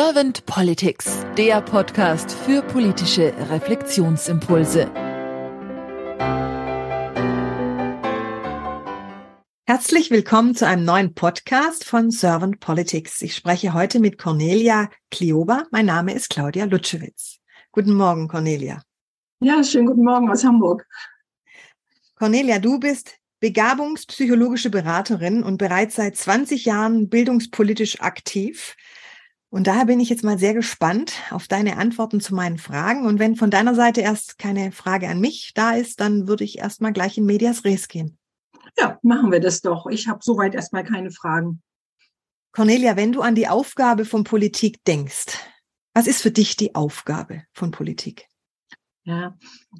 Servant Politics, der Podcast für politische Reflexionsimpulse. Herzlich willkommen zu einem neuen Podcast von Servant Politics. Ich spreche heute mit Cornelia Kliober. Mein Name ist Claudia Lutschewitz. Guten Morgen, Cornelia. Ja, schönen guten Morgen aus Hamburg. Cornelia, du bist begabungspsychologische Beraterin und bereits seit 20 Jahren bildungspolitisch aktiv. Und daher bin ich jetzt mal sehr gespannt auf deine Antworten zu meinen Fragen. Und wenn von deiner Seite erst keine Frage an mich da ist, dann würde ich erst mal gleich in Medias Res gehen. Ja, machen wir das doch. Ich habe soweit erstmal keine Fragen. Cornelia, wenn du an die Aufgabe von Politik denkst, was ist für dich die Aufgabe von Politik? Ja,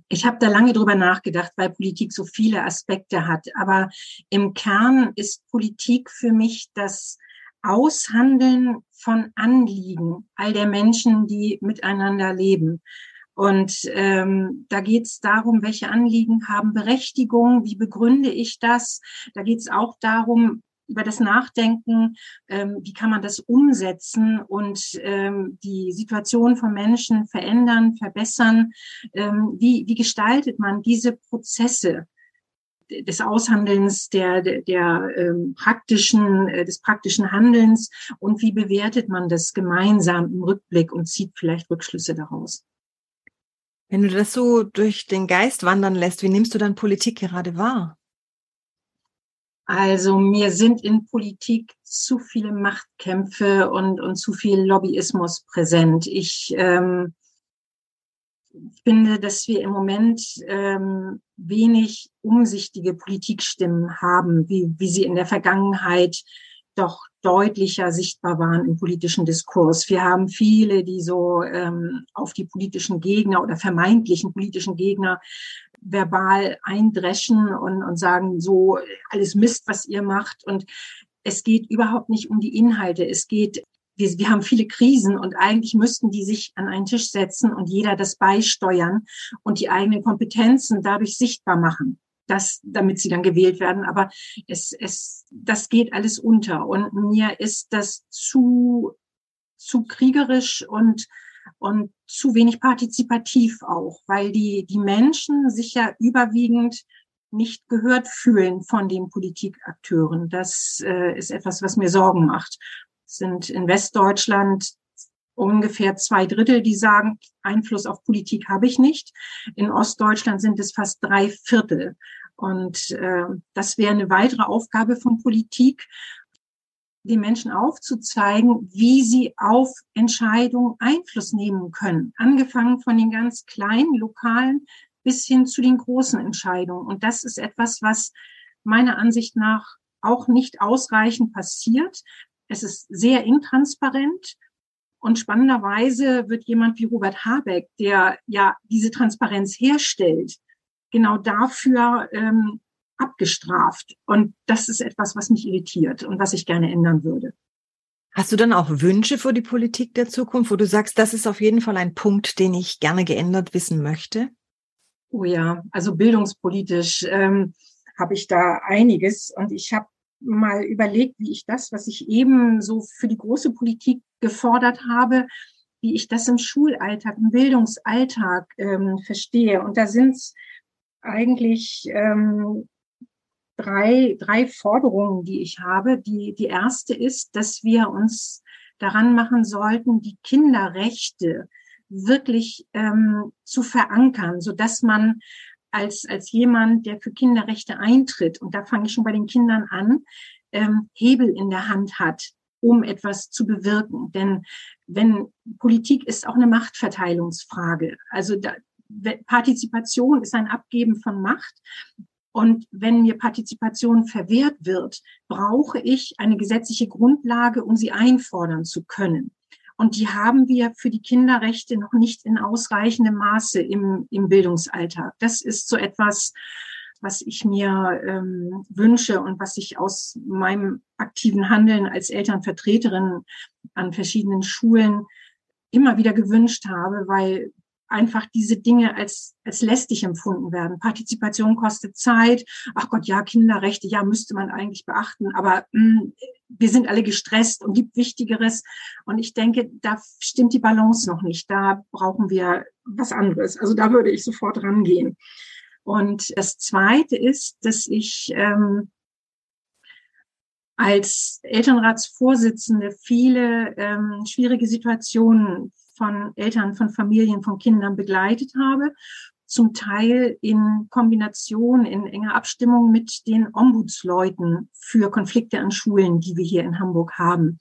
ich habe da lange drüber nachgedacht, weil Politik so viele Aspekte hat. Aber im Kern ist Politik für mich das Aushandeln von Anliegen all der Menschen, die miteinander leben. Und ähm, da geht es darum, welche Anliegen haben Berechtigung, wie begründe ich das. Da geht es auch darum, über das Nachdenken, ähm, wie kann man das umsetzen und ähm, die Situation von Menschen verändern, verbessern. Ähm, wie, wie gestaltet man diese Prozesse? Des Aushandelns der, der, der ähm, praktischen, äh, des praktischen Handelns und wie bewertet man das gemeinsam im Rückblick und zieht vielleicht Rückschlüsse daraus. Wenn du das so durch den Geist wandern lässt, wie nimmst du dann Politik gerade wahr? Also mir sind in Politik zu viele Machtkämpfe und, und zu viel Lobbyismus präsent. Ich ähm, finde, dass wir im Moment ähm, wenig umsichtige Politikstimmen haben, wie, wie sie in der Vergangenheit doch deutlicher sichtbar waren im politischen Diskurs. Wir haben viele, die so ähm, auf die politischen Gegner oder vermeintlichen politischen Gegner verbal eindreschen und, und sagen, so alles Mist, was ihr macht. Und es geht überhaupt nicht um die Inhalte. Es geht wir, wir haben viele Krisen und eigentlich müssten die sich an einen Tisch setzen und jeder das beisteuern und die eigenen Kompetenzen dadurch sichtbar machen, das, damit sie dann gewählt werden. Aber es, es, das geht alles unter und mir ist das zu, zu kriegerisch und und zu wenig partizipativ auch, weil die, die Menschen sich ja überwiegend nicht gehört fühlen von den Politikakteuren. Das äh, ist etwas, was mir Sorgen macht sind in Westdeutschland ungefähr zwei Drittel, die sagen, Einfluss auf Politik habe ich nicht. In Ostdeutschland sind es fast drei Viertel. Und äh, das wäre eine weitere Aufgabe von Politik, den Menschen aufzuzeigen, wie sie auf Entscheidungen Einfluss nehmen können. Angefangen von den ganz kleinen, lokalen bis hin zu den großen Entscheidungen. Und das ist etwas, was meiner Ansicht nach auch nicht ausreichend passiert. Es ist sehr intransparent. Und spannenderweise wird jemand wie Robert Habeck, der ja diese Transparenz herstellt, genau dafür ähm, abgestraft. Und das ist etwas, was mich irritiert und was ich gerne ändern würde. Hast du dann auch Wünsche für die Politik der Zukunft, wo du sagst, das ist auf jeden Fall ein Punkt, den ich gerne geändert wissen möchte? Oh ja, also bildungspolitisch ähm, habe ich da einiges und ich habe mal überlegt, wie ich das, was ich eben so für die große Politik gefordert habe, wie ich das im Schulalltag, im Bildungsalltag ähm, verstehe. Und da sind es eigentlich ähm, drei, drei Forderungen, die ich habe. Die, die erste ist, dass wir uns daran machen sollten, die Kinderrechte wirklich ähm, zu verankern, so dass man als, als jemand, der für Kinderrechte eintritt, und da fange ich schon bei den Kindern an, ähm, Hebel in der Hand hat, um etwas zu bewirken. Denn wenn Politik ist auch eine Machtverteilungsfrage. Also da, Partizipation ist ein Abgeben von Macht. Und wenn mir Partizipation verwehrt wird, brauche ich eine gesetzliche Grundlage, um sie einfordern zu können. Und die haben wir für die Kinderrechte noch nicht in ausreichendem Maße im, im Bildungsalltag. Das ist so etwas, was ich mir ähm, wünsche und was ich aus meinem aktiven Handeln als Elternvertreterin an verschiedenen Schulen immer wieder gewünscht habe, weil einfach diese Dinge als, als lästig empfunden werden. Partizipation kostet Zeit. Ach Gott, ja, Kinderrechte, ja, müsste man eigentlich beachten. Aber mh, hm, wir sind alle gestresst und gibt Wichtigeres. Und ich denke, da stimmt die Balance noch nicht. Da brauchen wir was anderes. Also da würde ich sofort rangehen. Und das Zweite ist, dass ich ähm, als Elternratsvorsitzende viele ähm, schwierige Situationen von Eltern, von Familien, von Kindern begleitet habe, zum Teil in Kombination, in enger Abstimmung mit den Ombudsleuten für Konflikte an Schulen, die wir hier in Hamburg haben.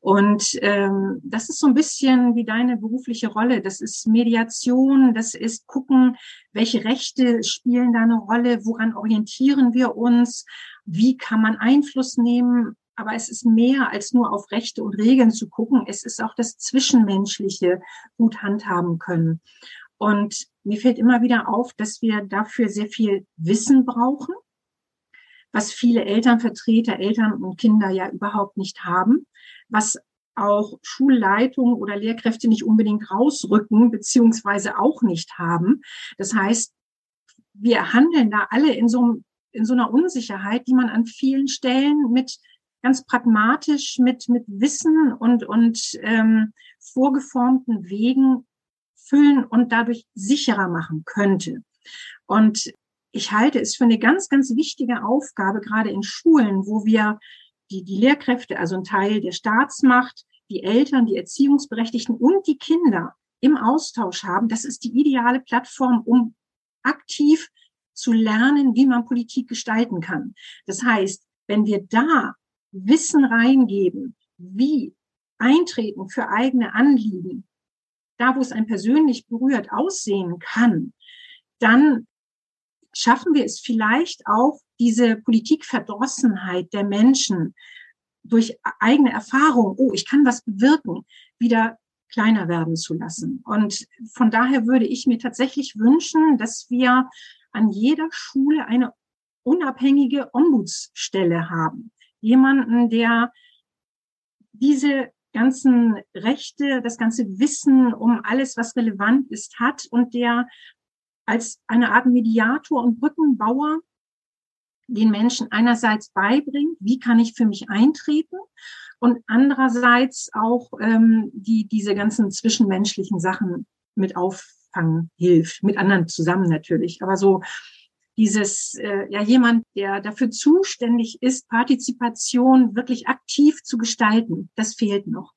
Und ähm, das ist so ein bisschen wie deine berufliche Rolle. Das ist Mediation, das ist gucken, welche Rechte spielen da eine Rolle, woran orientieren wir uns, wie kann man Einfluss nehmen aber es ist mehr als nur auf Rechte und Regeln zu gucken. Es ist auch das Zwischenmenschliche gut handhaben können. Und mir fällt immer wieder auf, dass wir dafür sehr viel Wissen brauchen, was viele Elternvertreter, Eltern und Kinder ja überhaupt nicht haben, was auch Schulleitungen oder Lehrkräfte nicht unbedingt rausrücken, beziehungsweise auch nicht haben. Das heißt, wir handeln da alle in so, in so einer Unsicherheit, die man an vielen Stellen mit ganz pragmatisch mit, mit Wissen und, und ähm, vorgeformten Wegen füllen und dadurch sicherer machen könnte. Und ich halte es für eine ganz, ganz wichtige Aufgabe, gerade in Schulen, wo wir die, die Lehrkräfte, also ein Teil der Staatsmacht, die Eltern, die Erziehungsberechtigten und die Kinder im Austausch haben. Das ist die ideale Plattform, um aktiv zu lernen, wie man Politik gestalten kann. Das heißt, wenn wir da Wissen reingeben, wie Eintreten für eigene Anliegen, da wo es ein persönlich berührt aussehen kann, dann schaffen wir es vielleicht auch, diese Politikverdrossenheit der Menschen durch eigene Erfahrung, oh, ich kann was bewirken, wieder kleiner werden zu lassen. Und von daher würde ich mir tatsächlich wünschen, dass wir an jeder Schule eine unabhängige Ombudsstelle haben jemanden, der diese ganzen Rechte, das ganze Wissen um alles, was relevant ist, hat und der als eine Art Mediator und Brückenbauer den Menschen einerseits beibringt, wie kann ich für mich eintreten und andererseits auch ähm, die diese ganzen zwischenmenschlichen Sachen mit auffangen hilft, mit anderen zusammen natürlich, aber so dieses, äh, ja, jemand, der dafür zuständig ist, Partizipation wirklich aktiv zu gestalten, das fehlt noch.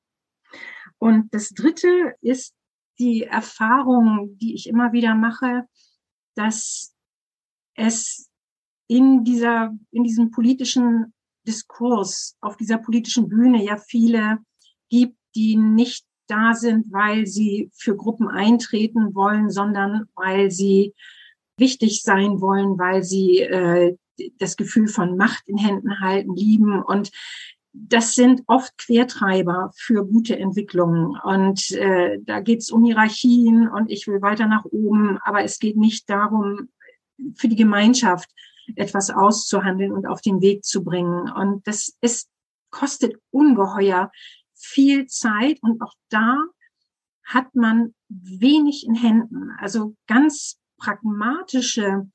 Und das dritte ist die Erfahrung, die ich immer wieder mache, dass es in dieser, in diesem politischen Diskurs, auf dieser politischen Bühne ja viele gibt, die nicht da sind, weil sie für Gruppen eintreten wollen, sondern weil sie wichtig sein wollen, weil sie äh, das Gefühl von Macht in Händen halten, lieben und das sind oft Quertreiber für gute Entwicklungen. Und äh, da geht es um Hierarchien und ich will weiter nach oben, aber es geht nicht darum, für die Gemeinschaft etwas auszuhandeln und auf den Weg zu bringen. Und das ist, kostet ungeheuer viel Zeit und auch da hat man wenig in Händen. Also ganz pragmatische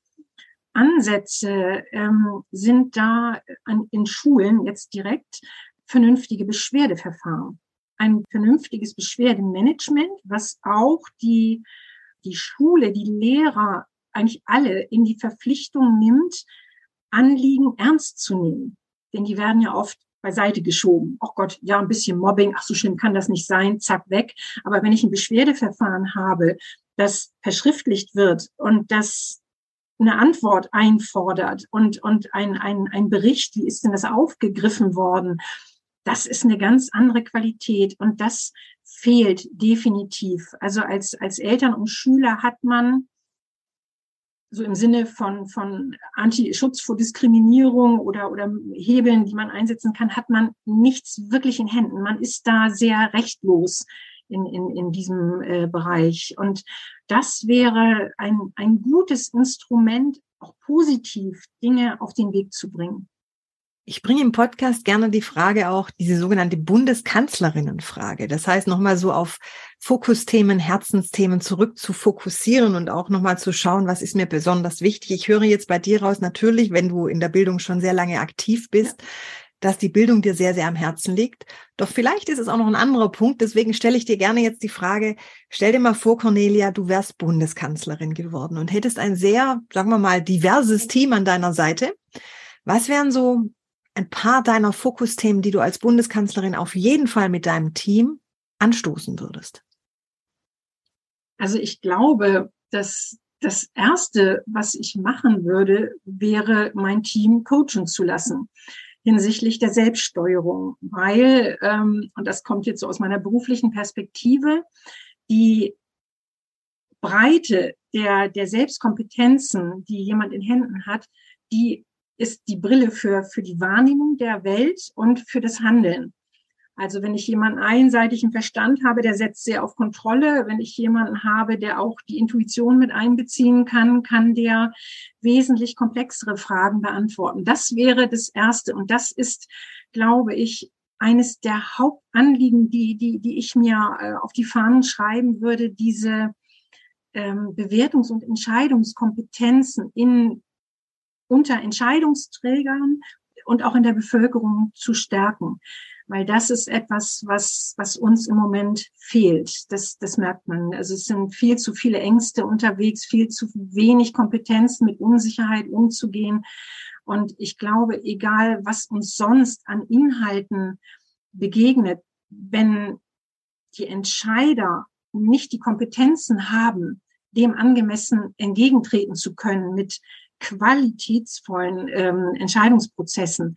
Ansätze ähm, sind da an, in Schulen jetzt direkt vernünftige Beschwerdeverfahren. Ein vernünftiges Beschwerdemanagement, was auch die, die Schule, die Lehrer, eigentlich alle in die Verpflichtung nimmt, Anliegen ernst zu nehmen. Denn die werden ja oft beiseite geschoben. Ach Gott, ja, ein bisschen Mobbing, ach so schlimm kann das nicht sein, zack, weg. Aber wenn ich ein Beschwerdeverfahren habe, das verschriftlicht wird und das eine Antwort einfordert und, und ein, ein, ein Bericht, wie ist denn das aufgegriffen worden, das ist eine ganz andere Qualität und das fehlt definitiv. Also als, als Eltern und Schüler hat man so im Sinne von, von Anti-Schutz vor Diskriminierung oder, oder Hebeln, die man einsetzen kann, hat man nichts wirklich in Händen. Man ist da sehr rechtlos in, in, in diesem äh, Bereich. Und das wäre ein, ein gutes Instrument, auch positiv Dinge auf den Weg zu bringen. Ich bringe im Podcast gerne die Frage auch, diese sogenannte Bundeskanzlerinnenfrage. Das heißt, nochmal so auf Fokusthemen, Herzensthemen zurück zu fokussieren und auch nochmal zu schauen, was ist mir besonders wichtig. Ich höre jetzt bei dir raus, natürlich, wenn du in der Bildung schon sehr lange aktiv bist, ja. Dass die Bildung dir sehr, sehr am Herzen liegt. Doch vielleicht ist es auch noch ein anderer Punkt. Deswegen stelle ich dir gerne jetzt die Frage, stell dir mal vor, Cornelia, du wärst Bundeskanzlerin geworden und hättest ein sehr, sagen wir mal, diverses Team an deiner Seite. Was wären so ein paar deiner Fokusthemen, die du als Bundeskanzlerin auf jeden Fall mit deinem Team anstoßen würdest? Also ich glaube, dass das Erste, was ich machen würde, wäre, mein Team coachen zu lassen hinsichtlich der Selbststeuerung, weil, ähm, und das kommt jetzt so aus meiner beruflichen Perspektive, die Breite der, der Selbstkompetenzen, die jemand in Händen hat, die ist die Brille für, für die Wahrnehmung der Welt und für das Handeln. Also wenn ich jemanden einseitigen Verstand habe, der setzt sehr auf Kontrolle. Wenn ich jemanden habe, der auch die Intuition mit einbeziehen kann, kann der wesentlich komplexere Fragen beantworten. Das wäre das Erste. Und das ist, glaube ich, eines der Hauptanliegen, die, die, die ich mir äh, auf die Fahnen schreiben würde, diese ähm, Bewertungs- und Entscheidungskompetenzen in unter Entscheidungsträgern und auch in der Bevölkerung zu stärken. Weil das ist etwas, was, was uns im Moment fehlt. Das, das merkt man. Also es sind viel zu viele Ängste unterwegs, viel zu wenig Kompetenz mit Unsicherheit umzugehen. Und ich glaube, egal was uns sonst an Inhalten begegnet, wenn die Entscheider nicht die Kompetenzen haben, dem angemessen entgegentreten zu können mit qualitätsvollen ähm, Entscheidungsprozessen,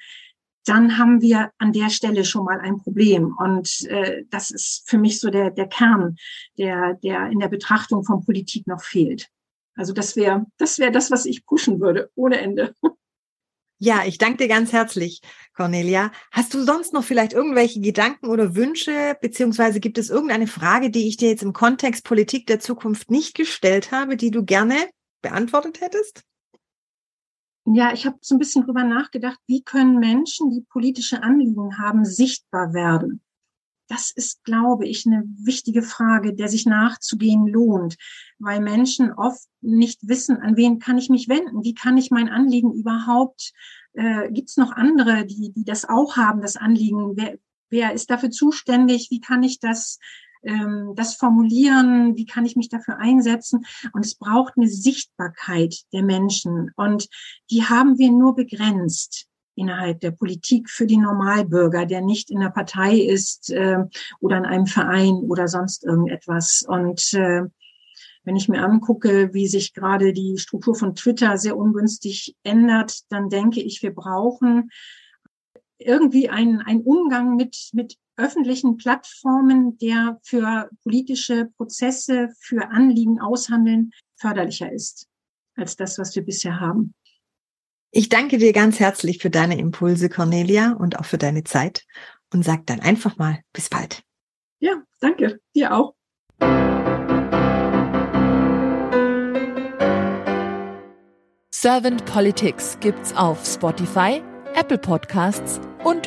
dann haben wir an der Stelle schon mal ein Problem. Und äh, das ist für mich so der, der Kern, der, der in der Betrachtung von Politik noch fehlt. Also das wäre das wäre das, was ich pushen würde, ohne Ende. Ja, ich danke dir ganz herzlich, Cornelia. Hast du sonst noch vielleicht irgendwelche Gedanken oder Wünsche, beziehungsweise gibt es irgendeine Frage, die ich dir jetzt im Kontext Politik der Zukunft nicht gestellt habe, die du gerne beantwortet hättest? Ja, ich habe so ein bisschen drüber nachgedacht, wie können Menschen, die politische Anliegen haben, sichtbar werden? Das ist, glaube ich, eine wichtige Frage, der sich nachzugehen lohnt, weil Menschen oft nicht wissen, an wen kann ich mich wenden, wie kann ich mein Anliegen überhaupt, äh, gibt es noch andere, die, die das auch haben, das Anliegen, wer, wer ist dafür zuständig, wie kann ich das ähm, das formulieren, wie kann ich mich dafür einsetzen. Und es braucht eine Sichtbarkeit der Menschen. Und die haben wir nur begrenzt innerhalb der Politik für die Normalbürger, der nicht in der Partei ist äh, oder in einem Verein oder sonst irgendetwas. Und äh, wenn ich mir angucke, wie sich gerade die Struktur von Twitter sehr ungünstig ändert, dann denke ich, wir brauchen irgendwie einen, einen Umgang mit, mit öffentlichen Plattformen, der für politische Prozesse, für Anliegen aushandeln förderlicher ist als das, was wir bisher haben. Ich danke dir ganz herzlich für deine Impulse, Cornelia, und auch für deine Zeit und sag dann einfach mal bis bald. Ja, danke. Dir auch. Servant Politics gibt's auf Spotify, Apple Podcasts und